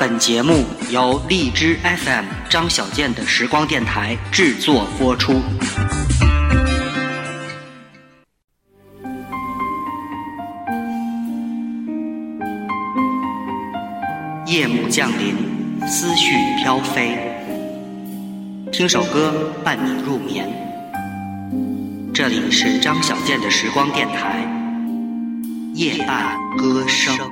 本节目由荔枝 FM 张小健的时光电台制作播出。夜幕降临，思绪飘飞，听首歌伴你入眠。这里是张小健的时光电台，夜半歌声。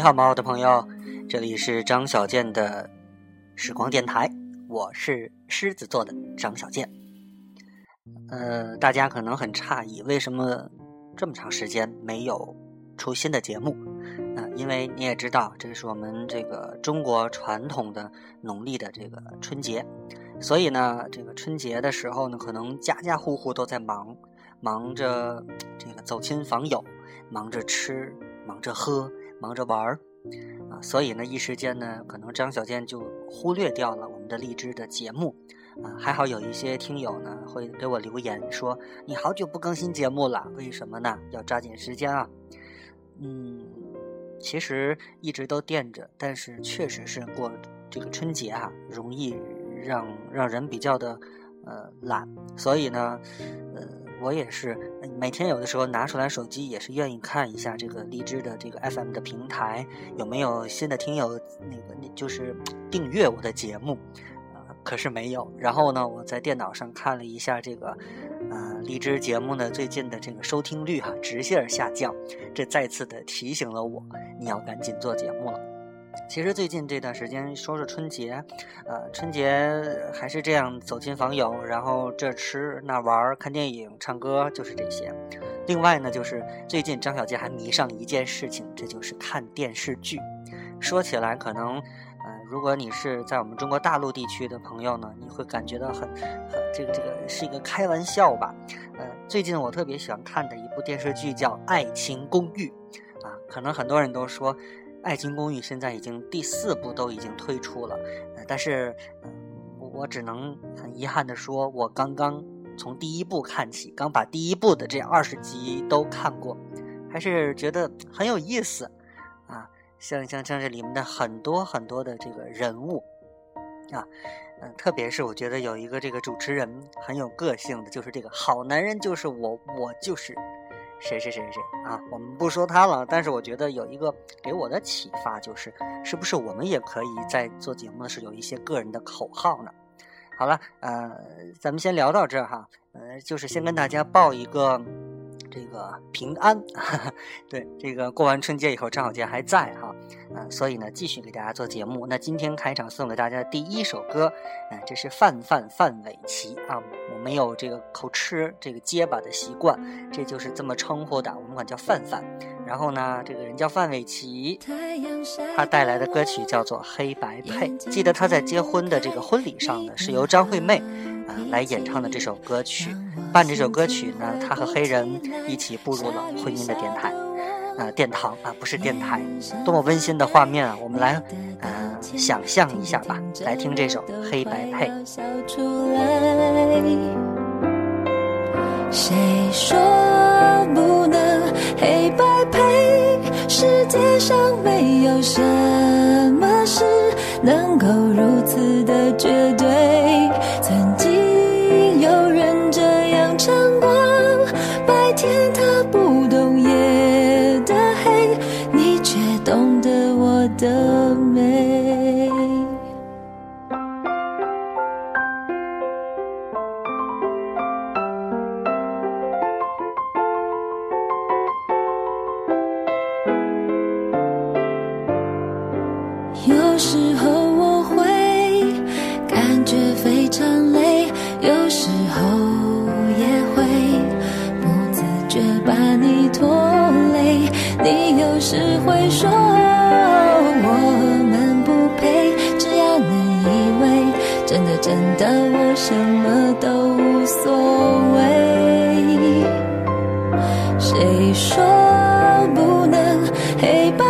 你好，猫的朋友，这里是张小健的时光电台，我是狮子座的张小健。呃，大家可能很诧异，为什么？这么长时间没有出新的节目，啊，因为你也知道，这是我们这个中国传统的农历的这个春节，所以呢，这个春节的时候呢，可能家家户户都在忙，忙着这个走亲访友，忙着吃，忙着喝，忙着玩儿，啊，所以呢，一时间呢，可能张小健就忽略掉了我们的荔枝的节目。啊，还好有一些听友呢会给我留言说你好久不更新节目了，为什么呢？要抓紧时间啊。嗯，其实一直都垫着，但是确实是过这个春节啊，容易让让人比较的呃懒，所以呢，呃，我也是每天有的时候拿出来手机，也是愿意看一下这个荔枝的这个 FM 的平台有没有新的听友那个就是订阅我的节目。啊可是没有。然后呢，我在电脑上看了一下这个，呃，荔枝节目呢最近的这个收听率哈直线下降，这再次的提醒了我，你要赶紧做节目了。其实最近这段时间说说春节，呃，春节还是这样走亲访友，然后这吃那玩看电影、唱歌，就是这些。另外呢，就是最近张小杰还迷上一件事情，这就是看电视剧。说起来可能。呃如果你是在我们中国大陆地区的朋友呢，你会感觉到很很这个这个是一个开玩笑吧？呃，最近我特别喜欢看的一部电视剧叫《爱情公寓》，啊，可能很多人都说《爱情公寓》现在已经第四部都已经推出了，但是我只能很遗憾的说，我刚刚从第一部看起，刚把第一部的这二十集都看过，还是觉得很有意思啊。像像像这里面的很多很多的这个人物，啊，嗯，特别是我觉得有一个这个主持人很有个性的，就是这个好男人就是我，我就是谁谁谁谁啊。我们不说他了，但是我觉得有一个给我的启发就是，是不是我们也可以在做节目的时候有一些个人的口号呢？好了，呃，咱们先聊到这儿哈，呃，就是先跟大家报一个。这个平安，对这个过完春节以后，张小健还在哈，嗯，所以呢，继续给大家做节目。那今天开场送给大家的第一首歌，嗯，这是范范范玮琪啊，我没有这个口吃这个结巴的习惯，这就是这么称呼的，我们管叫范范。然后呢，这个人叫范玮琪，他带来的歌曲叫做《黑白配》，记得他在结婚的这个婚礼上呢，是由张惠妹啊来演唱的这首歌曲。伴这首歌曲呢，他和黑人一起步入了婚姻的殿堂，啊，殿堂啊，不是电台，多么温馨的画面啊！我们来，呃，想象一下吧，来听这首《黑白配》。谁说不能黑白配？世界上没有什么事能够如此的绝对。时候我会感觉非常累，有时候也会不自觉把。你有时会说我们不配，只要能以为真的真的我什么都无所谓。谁说不能黑白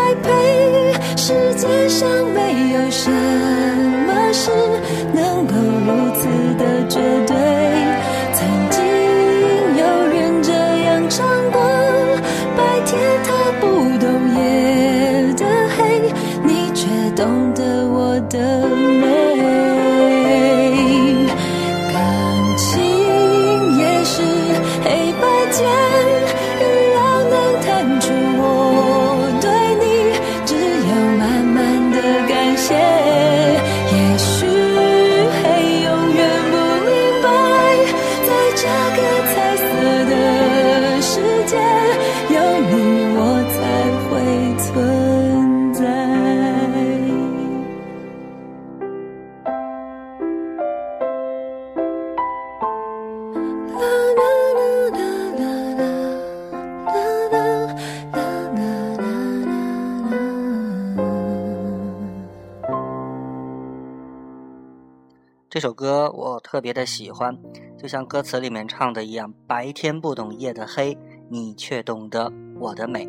这首歌我特别的喜欢，就像歌词里面唱的一样：“白天不懂夜的黑，你却懂得我的美。”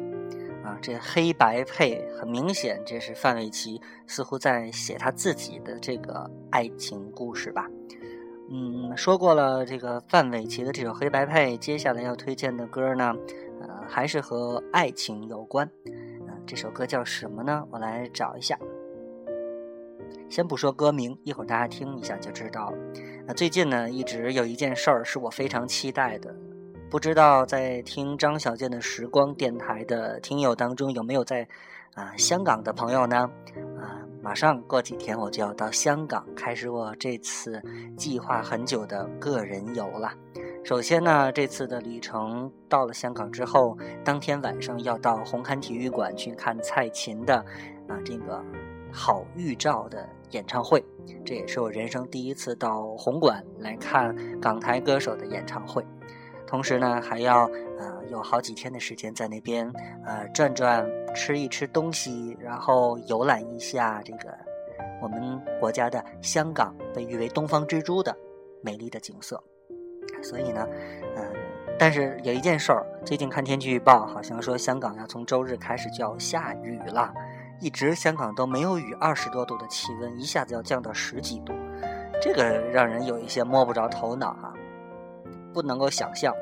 啊，这黑白配很明显，这是范玮琪似乎在写他自己的这个爱情故事吧。嗯，说过了这个范玮琪的这首黑白配，接下来要推荐的歌呢，呃，还是和爱情有关。嗯，这首歌叫什么呢？我来找一下。先不说歌名，一会儿大家听一下就知道了。那最近呢，一直有一件事儿是我非常期待的，不知道在听张小健的时光电台的听友当中有没有在啊香港的朋友呢？啊，马上过几天我就要到香港开始我这次计划很久的个人游了。首先呢，这次的旅程到了香港之后，当天晚上要到红磡体育馆去看蔡琴的啊这个好预兆的。演唱会，这也是我人生第一次到红馆来看港台歌手的演唱会。同时呢，还要呃有好几天的时间在那边呃转转，吃一吃东西，然后游览一下这个我们国家的香港，被誉为东方之珠的美丽的景色。所以呢，嗯，但是有一件事儿，最近看天气预报，好像说香港要从周日开始就要下雨了。一直香港都没有雨，二十多度的气温一下子要降到十几度，这个让人有一些摸不着头脑哈，不能够想象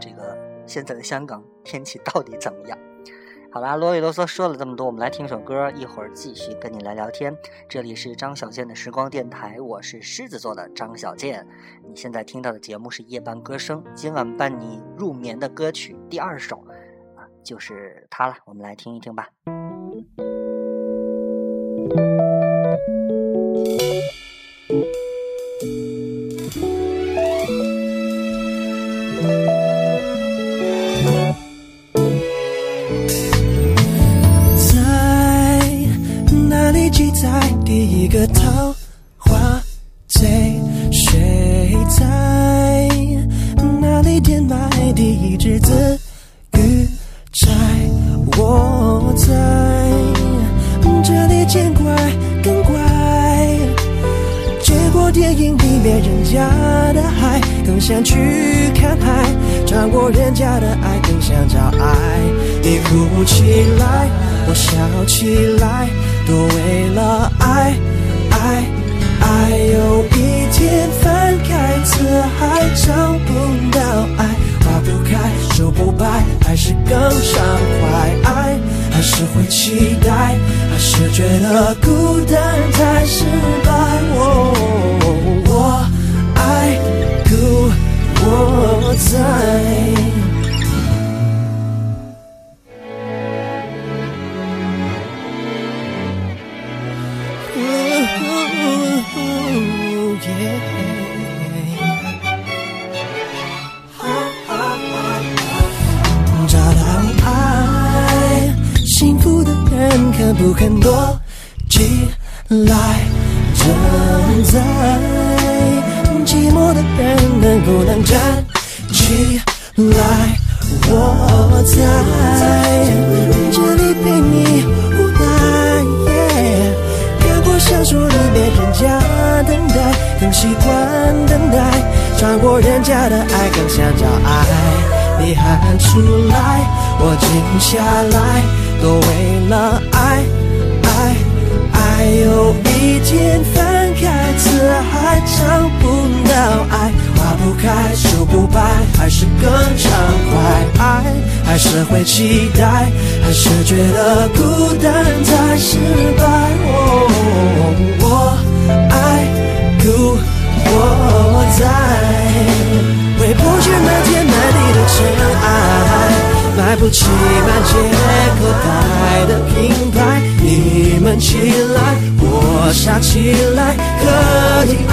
这个现在的香港天气到底怎么样。好啦，啰里啰嗦说了这么多，我们来听首歌，一会儿继续跟你来聊天。这里是张小健的时光电台，我是狮子座的张小健。你现在听到的节目是夜半歌声，今晚伴你入眠的歌曲第二首啊，就是它了，我们来听一听吧。一个桃花醉？谁在哪里填埋第一只紫玉钗？我在这里见怪更怪，见过电影里面人家的海，更想去看海；尝过人家的爱，更想找爱。你哭起来，我笑起来，都为了爱，爱，爱。有一天翻开词海，找不到爱，花不开，树不白，还是更畅快。爱，还是会期待，还是觉得孤单太失败。我，我爱，故我在。找到爱，幸福的人肯不肯躲起来？正在寂寞的人能不能站起来？我在习惯等待；穿过人家的爱，更想找爱。你喊出来，我静下来，都为了爱，爱，爱。有一天翻开词海，找不到爱，花不开，树不白，还是更畅快。爱，还是会期待，还是觉得孤单太失败。不起满街口袋的品牌。你们起来，我傻起来，可以爱。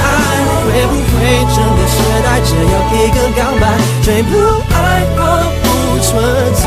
会不会整个时代只有一个告白？最不爱我不存在，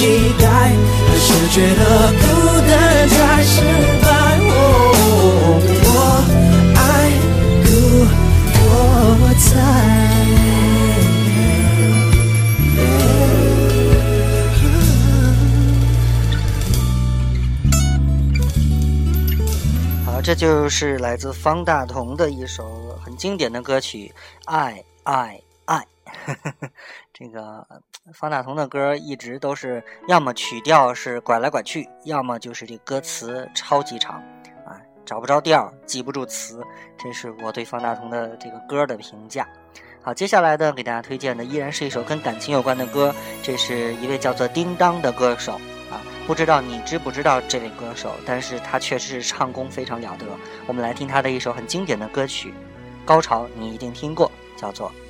期待还是觉得孤单太失败我爱故我在好这就是来自方大同的一首很经典的歌曲爱爱爱。这个方大同的歌一直都是要么曲调是拐来拐去，要么就是这歌词超级长，啊，找不着调，记不住词。这是我对方大同的这个歌的评价。好，接下来呢，给大家推荐的依然是一首跟感情有关的歌，这是一位叫做叮当的歌手啊，不知道你知不知道这位歌手，但是他确实是唱功非常了得。我们来听他的一首很经典的歌曲，高潮你一定听过，叫做《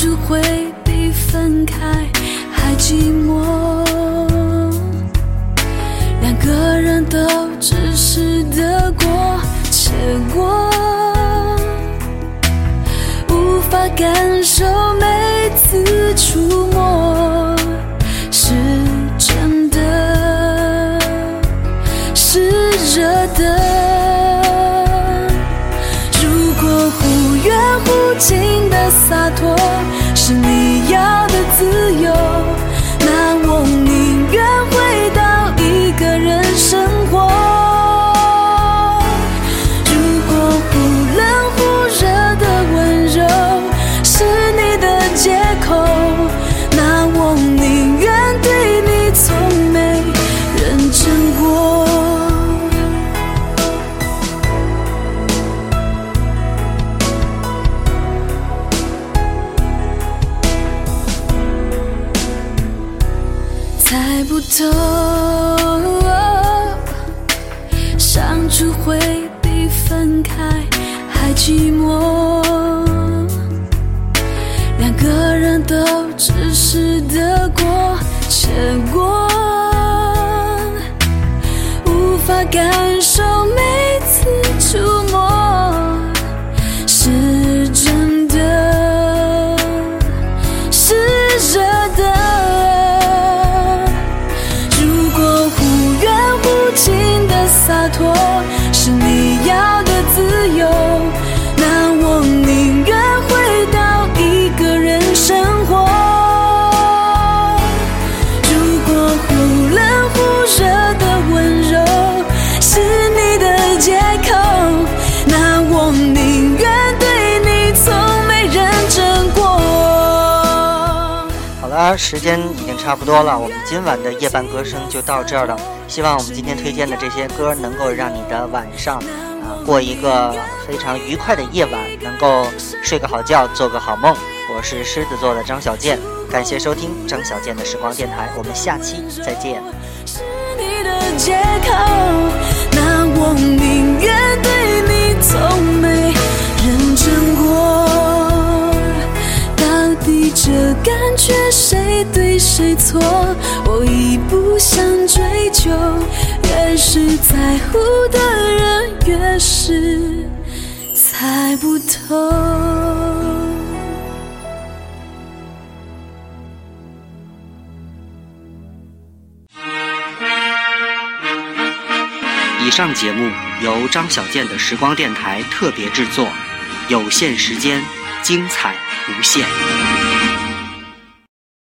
只会比分开还寂寞，两个人都只是得过且过，无法感受每次触摸只是得过且过，无法感受每次时间已经差不多了，我们今晚的夜半歌声就到这儿了。希望我们今天推荐的这些歌能够让你的晚上啊、过一个非常愉快的夜晚，能够睡个好觉，做个好梦。我是狮子座的张小健，感谢收听张小健的时光电台，我们下期再见。是你的借口，那我宁愿对你从感觉谁对谁错？我已不想追究，越是在乎的人，越是猜不透。以上节目由张小健的时光电台特别制作，有限时间，精彩无限。